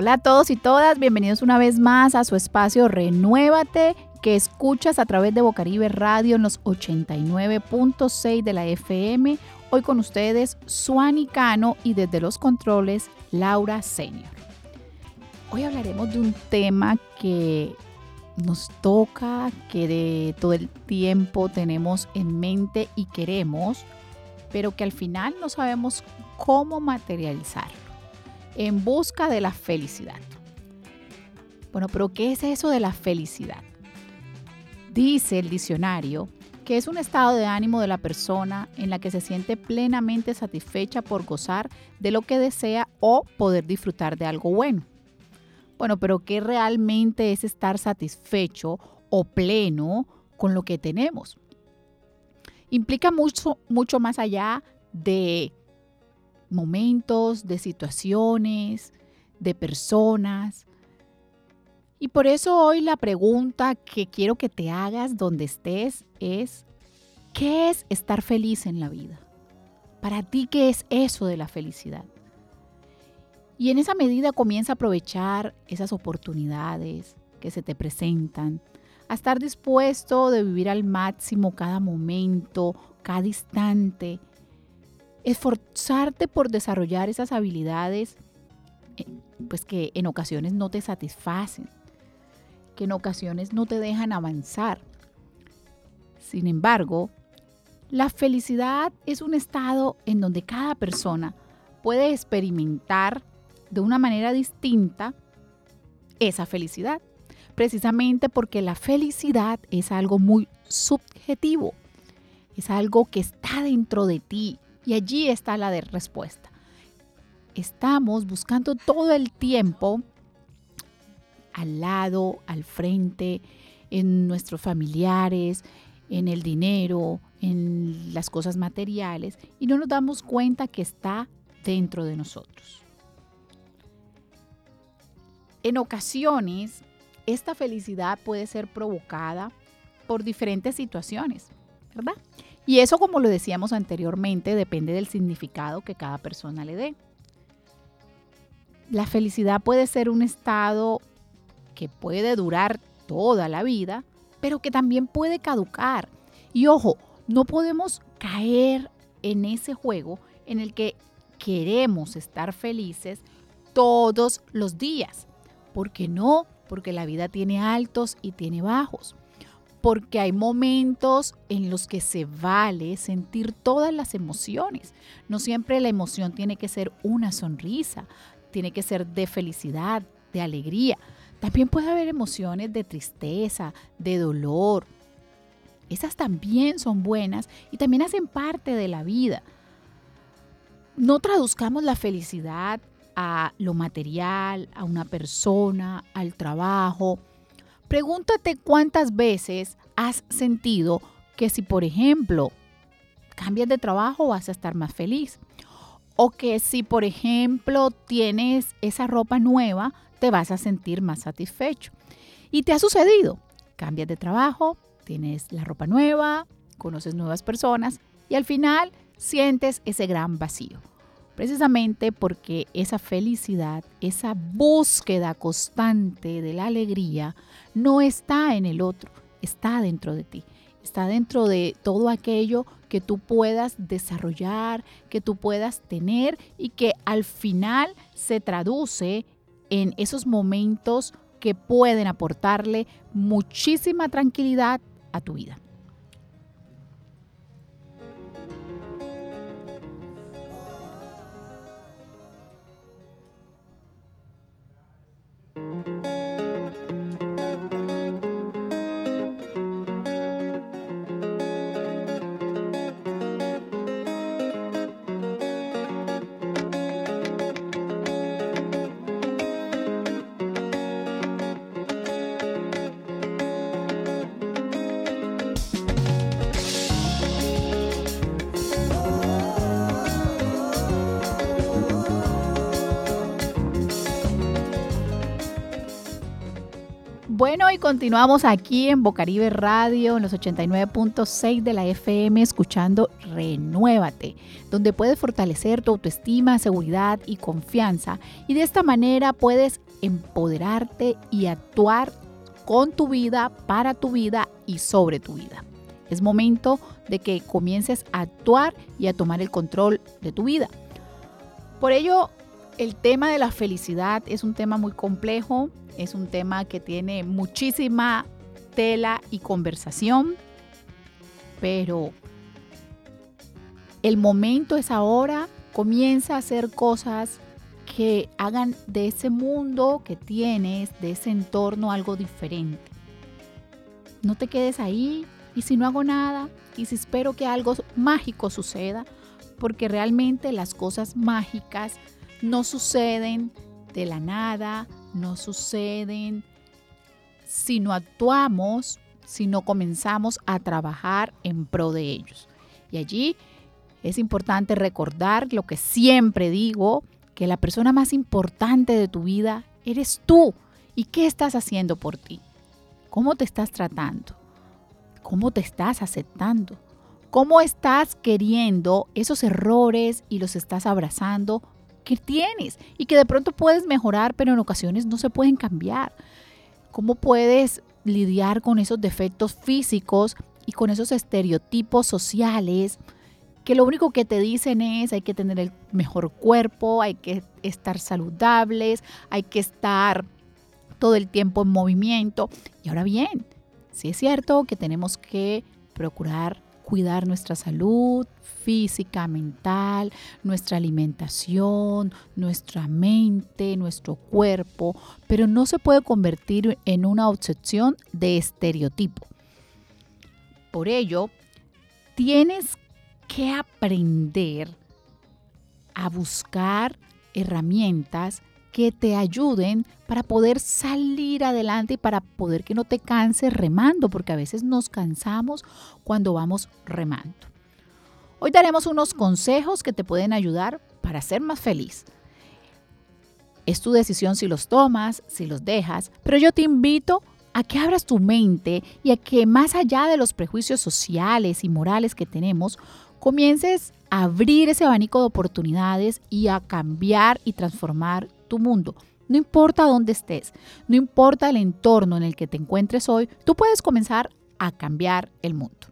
Hola a todos y todas, bienvenidos una vez más a su espacio Renuévate que escuchas a través de Bocaribe Radio en los 89.6 de la FM. Hoy con ustedes Suani Cano y desde los controles Laura Senior. Hoy hablaremos de un tema que nos toca, que de todo el tiempo tenemos en mente y queremos, pero que al final no sabemos cómo materializarlo, en busca de la felicidad. Bueno, pero ¿qué es eso de la felicidad? Dice el diccionario que es un estado de ánimo de la persona en la que se siente plenamente satisfecha por gozar de lo que desea o poder disfrutar de algo bueno. Bueno, pero ¿qué realmente es estar satisfecho o pleno con lo que tenemos? Implica mucho, mucho más allá de momentos, de situaciones, de personas. Y por eso hoy la pregunta que quiero que te hagas donde estés es, ¿qué es estar feliz en la vida? Para ti, ¿qué es eso de la felicidad? Y en esa medida comienza a aprovechar esas oportunidades que se te presentan, a estar dispuesto de vivir al máximo cada momento, cada instante, esforzarte por desarrollar esas habilidades eh, pues que en ocasiones no te satisfacen, que en ocasiones no te dejan avanzar. Sin embargo, la felicidad es un estado en donde cada persona puede experimentar de una manera distinta esa felicidad. Precisamente porque la felicidad es algo muy subjetivo, es algo que está dentro de ti y allí está la de respuesta. Estamos buscando todo el tiempo al lado, al frente, en nuestros familiares, en el dinero, en las cosas materiales y no nos damos cuenta que está dentro de nosotros. En ocasiones, esta felicidad puede ser provocada por diferentes situaciones, ¿verdad? Y eso, como lo decíamos anteriormente, depende del significado que cada persona le dé. La felicidad puede ser un estado que puede durar toda la vida, pero que también puede caducar. Y ojo, no podemos caer en ese juego en el que queremos estar felices todos los días. ¿Por qué no? Porque la vida tiene altos y tiene bajos. Porque hay momentos en los que se vale sentir todas las emociones. No siempre la emoción tiene que ser una sonrisa, tiene que ser de felicidad, de alegría. También puede haber emociones de tristeza, de dolor. Esas también son buenas y también hacen parte de la vida. No traduzcamos la felicidad a lo material, a una persona, al trabajo. Pregúntate cuántas veces has sentido que si, por ejemplo, cambias de trabajo vas a estar más feliz. O que si, por ejemplo, tienes esa ropa nueva, te vas a sentir más satisfecho. Y te ha sucedido. Cambias de trabajo, tienes la ropa nueva, conoces nuevas personas y al final sientes ese gran vacío precisamente porque esa felicidad, esa búsqueda constante de la alegría no está en el otro, está dentro de ti, está dentro de todo aquello que tú puedas desarrollar, que tú puedas tener y que al final se traduce en esos momentos que pueden aportarle muchísima tranquilidad a tu vida. Bueno, y continuamos aquí en Bocaribe Radio, en los 89.6 de la FM, escuchando Renuévate, donde puedes fortalecer tu autoestima, seguridad y confianza. Y de esta manera puedes empoderarte y actuar con tu vida, para tu vida y sobre tu vida. Es momento de que comiences a actuar y a tomar el control de tu vida. Por ello, el tema de la felicidad es un tema muy complejo, es un tema que tiene muchísima tela y conversación, pero el momento es ahora, comienza a hacer cosas que hagan de ese mundo que tienes, de ese entorno, algo diferente. No te quedes ahí y si no hago nada y si espero que algo mágico suceda, porque realmente las cosas mágicas no suceden de la nada, no suceden si no actuamos, si no comenzamos a trabajar en pro de ellos. Y allí es importante recordar lo que siempre digo, que la persona más importante de tu vida eres tú. ¿Y qué estás haciendo por ti? ¿Cómo te estás tratando? ¿Cómo te estás aceptando? ¿Cómo estás queriendo esos errores y los estás abrazando que tienes y que de pronto puedes mejorar, pero en ocasiones no se pueden cambiar. ¿Cómo puedes lidiar con esos defectos físicos y con esos estereotipos sociales que lo único que te dicen es hay que tener el mejor cuerpo, hay que estar saludables, hay que estar todo el tiempo en movimiento. Y ahora bien, sí es cierto que tenemos que procurar cuidar nuestra salud física, mental, nuestra alimentación, nuestra mente, nuestro cuerpo, pero no se puede convertir en una obsesión de estereotipo. Por ello, tienes que aprender a buscar herramientas que te ayuden para poder salir adelante y para poder que no te canses remando, porque a veces nos cansamos cuando vamos remando. Hoy daremos unos consejos que te pueden ayudar para ser más feliz. Es tu decisión si los tomas, si los dejas, pero yo te invito a que abras tu mente y a que más allá de los prejuicios sociales y morales que tenemos, comiences a abrir ese abanico de oportunidades y a cambiar y transformar tu mundo. No importa dónde estés, no importa el entorno en el que te encuentres hoy, tú puedes comenzar a cambiar el mundo.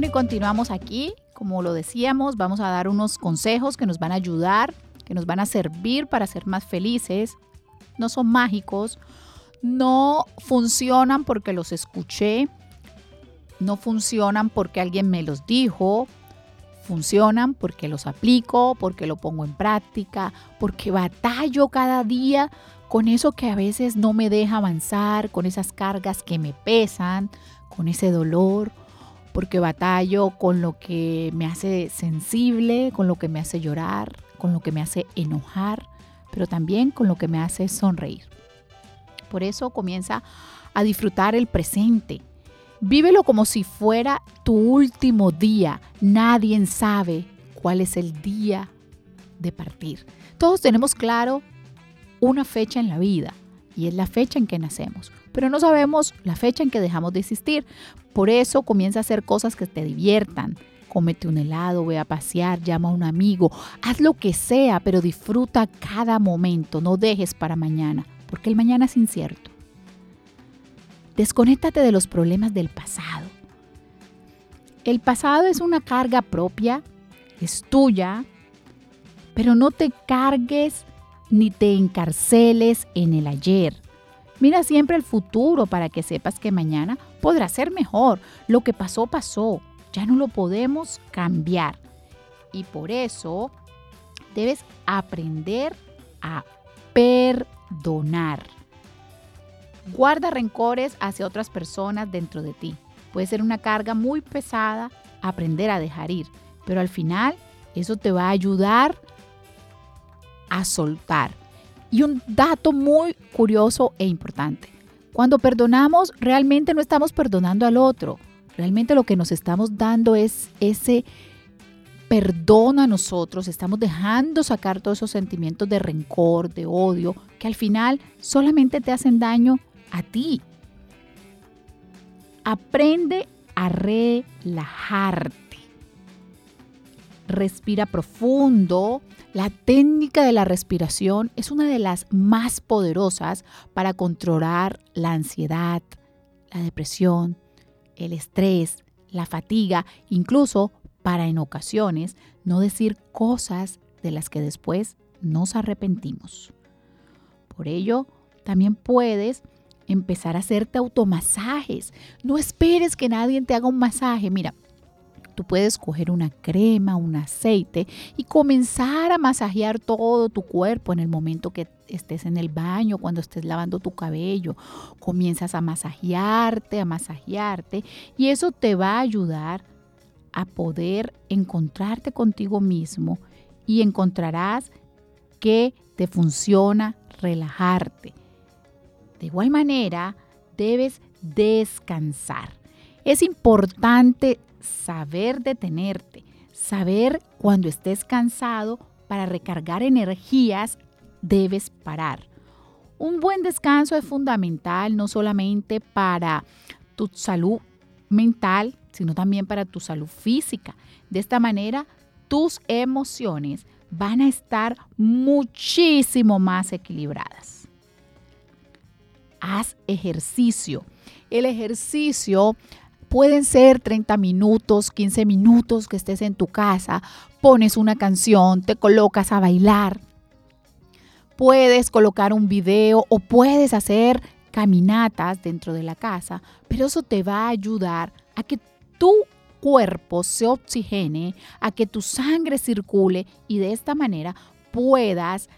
Bueno, y continuamos aquí. Como lo decíamos, vamos a dar unos consejos que nos van a ayudar, que nos van a servir para ser más felices. No son mágicos, no funcionan porque los escuché, no funcionan porque alguien me los dijo, funcionan porque los aplico, porque lo pongo en práctica, porque batallo cada día con eso que a veces no me deja avanzar, con esas cargas que me pesan, con ese dolor, porque batallo con lo que me hace sensible, con lo que me hace llorar, con lo que me hace enojar, pero también con lo que me hace sonreír. Por eso comienza a disfrutar el presente. Vívelo como si fuera tu último día. Nadie sabe cuál es el día de partir. Todos tenemos claro una fecha en la vida y es la fecha en que nacemos pero no sabemos la fecha en que dejamos de existir. Por eso comienza a hacer cosas que te diviertan. Cómete un helado, ve a pasear, llama a un amigo, haz lo que sea, pero disfruta cada momento, no dejes para mañana, porque el mañana es incierto. Desconéctate de los problemas del pasado. El pasado es una carga propia, es tuya, pero no te cargues ni te encarceles en el ayer. Mira siempre el futuro para que sepas que mañana podrá ser mejor. Lo que pasó, pasó. Ya no lo podemos cambiar. Y por eso debes aprender a perdonar. Guarda rencores hacia otras personas dentro de ti. Puede ser una carga muy pesada aprender a dejar ir, pero al final Eso te va a ayudar a soltar. Y un dato muy curioso e importante. Cuando perdonamos, realmente no estamos perdonando al otro. Realmente lo que nos estamos dando es ese perdón a nosotros. Estamos dejando sacar todos esos sentimientos de rencor, de odio, que al final solamente te hacen daño a ti. Aprende a relajarte. Respira profundo. La técnica de la respiración es una de las más poderosas para controlar la ansiedad, la depresión, el estrés, la fatiga, incluso para en ocasiones no decir cosas de las que después nos arrepentimos. Por ello, también puedes empezar a hacerte automasajes. No esperes que nadie te haga un masaje. Mira, tú puedes coger una crema, un aceite y comenzar a masajear todo tu cuerpo en el momento que estés en el baño, cuando estés lavando tu cabello. Comienzas a masajearte, a masajearte y eso te va a ayudar a poder encontrarte contigo mismo y encontrarás que te funciona relajarte. De igual manera, debes descansar. Es importante saber detenerte, saber cuando estés cansado para recargar energías, debes parar. Un buen descanso es fundamental no solamente para tu salud mental, sino también para tu salud física. De esta manera, tus emociones van a estar muchísimo más equilibradas haz ejercicio. El ejercicio pueden ser 30 minutos, 15 minutos que estés en tu casa, pones una canción, te colocas a bailar. Puedes colocar un video o puedes hacer caminatas dentro de la casa, pero eso te va a ayudar a que tu cuerpo se oxigene, a que tu sangre circule y de esta manera puedas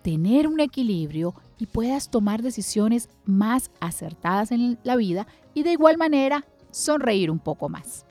tener un equilibrio y puedas tomar decisiones más acertadas en la vida y de igual manera sonreír un poco más.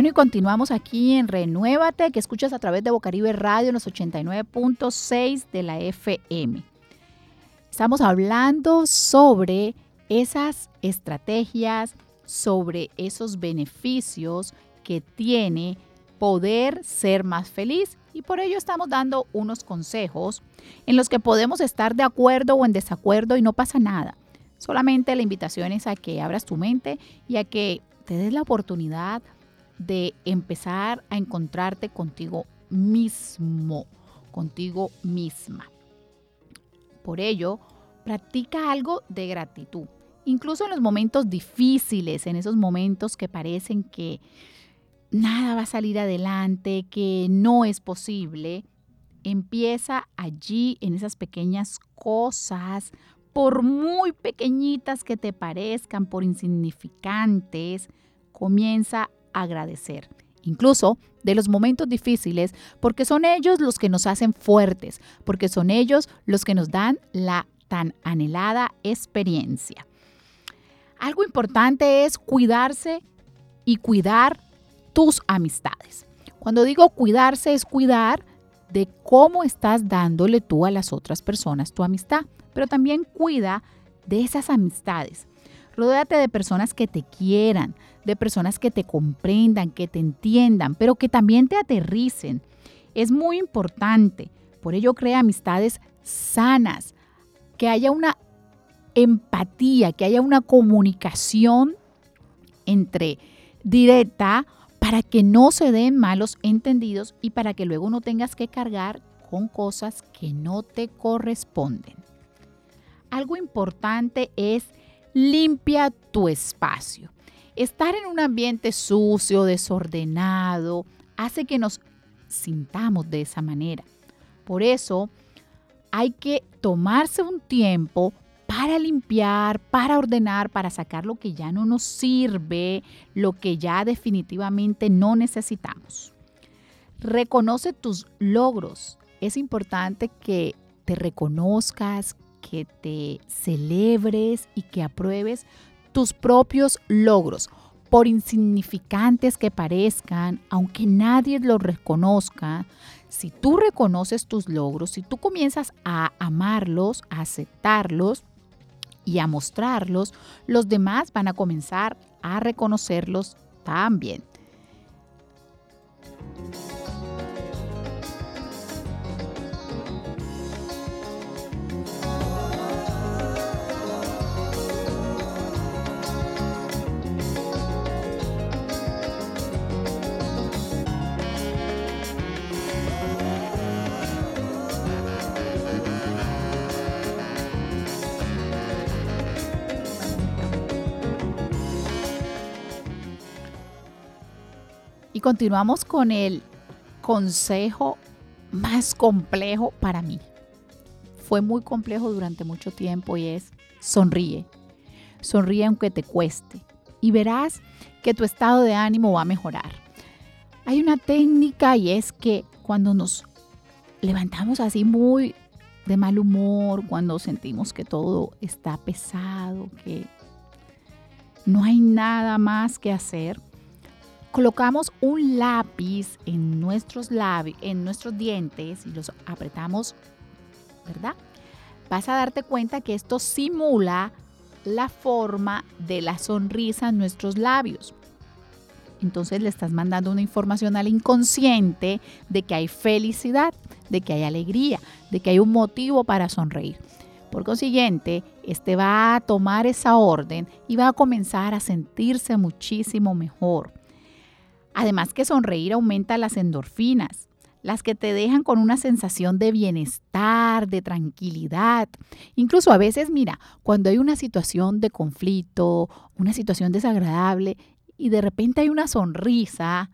Bueno, y continuamos aquí en Renuévate, que escuchas a través de Bocaribe Radio en los 89.6 de la FM. Estamos hablando sobre esas estrategias, sobre esos beneficios que tiene poder ser más feliz y por ello estamos dando unos consejos en los que podemos estar de acuerdo o en desacuerdo y no pasa nada. Solamente la invitación es a que abras tu mente y a que te des la oportunidad empezar a encontrarte contigo mismo, contigo misma. Por ello, practica algo de gratitud. Incluso en los momentos difíciles, en esos momentos que parecen que nada va a salir adelante, que no es posible, empieza allí en esas pequeñas cosas, por muy pequeñitas que te parezcan, por insignificantes, comienza agradecer, incluso de los momentos difíciles, porque son ellos los que nos hacen fuertes, porque son ellos los que nos dan la tan anhelada experiencia. Algo importante es cuidarse y cuidar tus amistades. Cuando digo cuidarse es cuidar de cómo estás dándole tú a las otras personas tu amistad, pero también cuida de esas amistades. Rodéate de personas que te quieran, de personas que te comprendan, que te entiendan, pero que también te aterricen. Es muy importante. Por ello crea amistades sanas, que haya una empatía, que haya una comunicación entre directa para que no se den malos entendidos y para que luego no tengas que cargar con cosas que no te corresponden. Algo importante es limpia tu espacio. Estar en un ambiente sucio, desordenado, hace que nos sintamos de esa manera. Por eso hay que tomarse un tiempo para limpiar, para ordenar, para sacar lo que ya no nos sirve, lo que ya definitivamente no necesitamos. Reconoce tus logros. Es importante que te reconozcas, que te celebres y que apruebes tus propios logros. Por insignificantes que parezcan, aunque nadie los reconozca, si tú reconoces tus logros, si tú comienzas a amarlos, a aceptarlos y a mostrarlos, los demás van a comenzar a reconocerlos también. Continuamos con el consejo más complejo para mí. Fue muy complejo durante mucho tiempo y es sonríe. Sonríe aunque te cueste y verás que tu estado de ánimo va a mejorar. Hay una técnica y es que cuando nos levantamos así muy de mal humor, cuando sentimos que todo está pesado, que no hay nada más que hacer, colocamos un lápiz en nuestros labios, en nuestros dientes y los apretamos, ¿verdad? Vas a darte cuenta que esto simula la forma de la sonrisa en nuestros labios. Entonces le estás mandando una información al inconsciente de que hay felicidad, de que hay alegría, de que hay un motivo para sonreír. Por consiguiente, este va a tomar esa orden y va a comenzar a sentirse muchísimo mejor. Además que sonreír aumenta las endorfinas, las que te dejan con una sensación de bienestar, de tranquilidad. Incluso a veces, mira, cuando hay una situación de conflicto, una situación desagradable y de repente hay una sonrisa,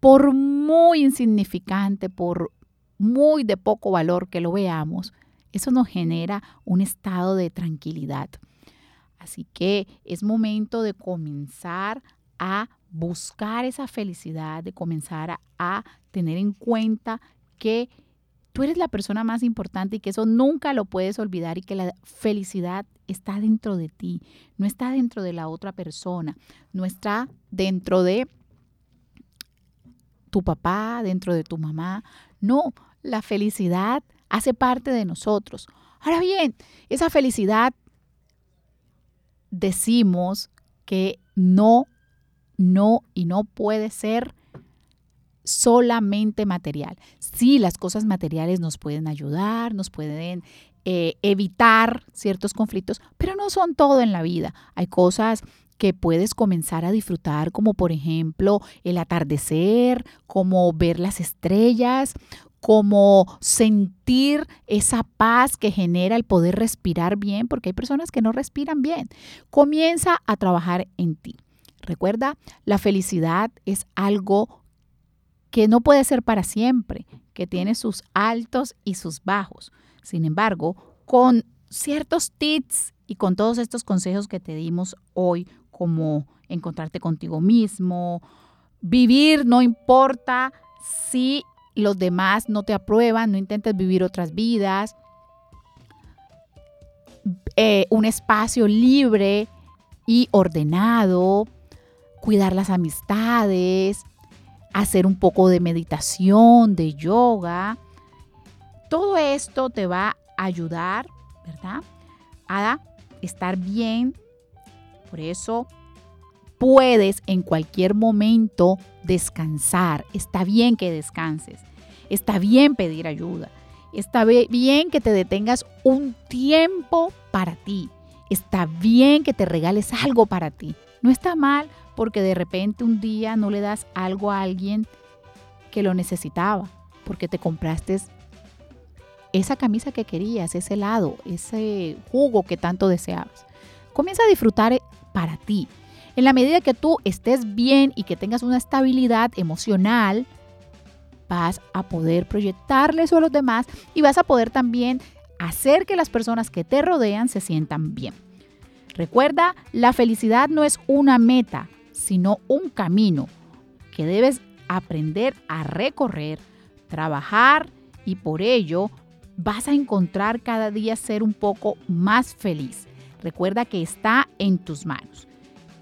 por muy insignificante, por muy de poco valor que lo veamos, eso nos genera un estado de tranquilidad. Así que es momento de comenzar a buscar esa felicidad, de comenzar a, tener en cuenta que tú eres la persona más importante y que eso nunca lo puedes olvidar y que la felicidad está dentro de ti, no está dentro de la otra persona, no está dentro de tu papá, dentro de tu mamá. No, la felicidad hace parte de nosotros. Ahora bien, esa felicidad decimos que no no y no puede ser solamente material. Sí, las cosas materiales nos pueden ayudar, nos pueden eh, evitar ciertos conflictos, pero no son todo en la vida. Hay cosas que puedes comenzar a disfrutar, como por ejemplo el atardecer, como ver las estrellas, como sentir esa paz que genera el poder respirar bien, porque hay personas que no respiran bien. Comienza a trabajar en ti. Recuerda, la felicidad es algo que no puede ser para siempre, que tiene sus altos y sus bajos. Sin embargo, con ciertos tips y con todos estos consejos que te dimos hoy, como encontrarte contigo mismo, vivir no importa si los demás no te aprueban, no intentes vivir otras vidas, eh, un espacio libre y ordenado, cuidar las amistades, hacer un poco de meditación, de yoga. Todo esto te va a ayudar, ¿verdad? A estar bien. Por eso puedes en cualquier momento descansar. Está bien que descanses. Está bien pedir ayuda. Está bien que te detengas un tiempo para ti. Está bien que te regales algo para ti. No está mal porque de repente un día no le das algo a alguien que lo necesitaba, porque te compraste esa camisa que querías, ese helado, ese jugo que tanto deseabas. Comienza a disfrutar eh, para ti. En la medida que tú estés bien y que tengas una estabilidad emocional, vas a poder proyectarle eso a los demás y vas a poder también hacer que las personas que te rodean se sientan bien. Recuerda, la felicidad no es una meta, sino un camino que debes aprender a recorrer, trabajar y por ello vas a encontrar cada día ser un poco más feliz. Recuerda que está en tus manos.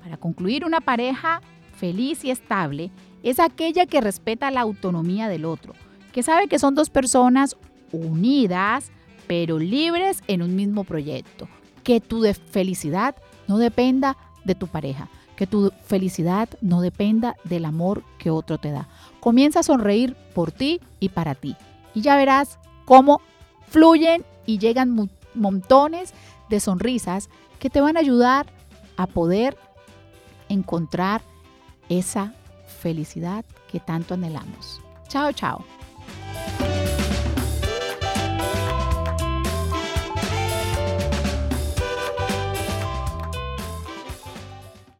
Para concluir, una pareja feliz y estable es aquella que respeta la autonomía del otro, que sabe que son dos personas unidas, pero libres en un mismo proyecto. Que tu felicidad no dependa de tu pareja, que tu felicidad no dependa del amor que otro te da. Comienza a sonreír por ti y para ti. Y ya verás cómo fluyen y llegan montones de sonrisas que te van a ayudar a poder encontrar esa felicidad que tanto anhelamos. Chao, chao.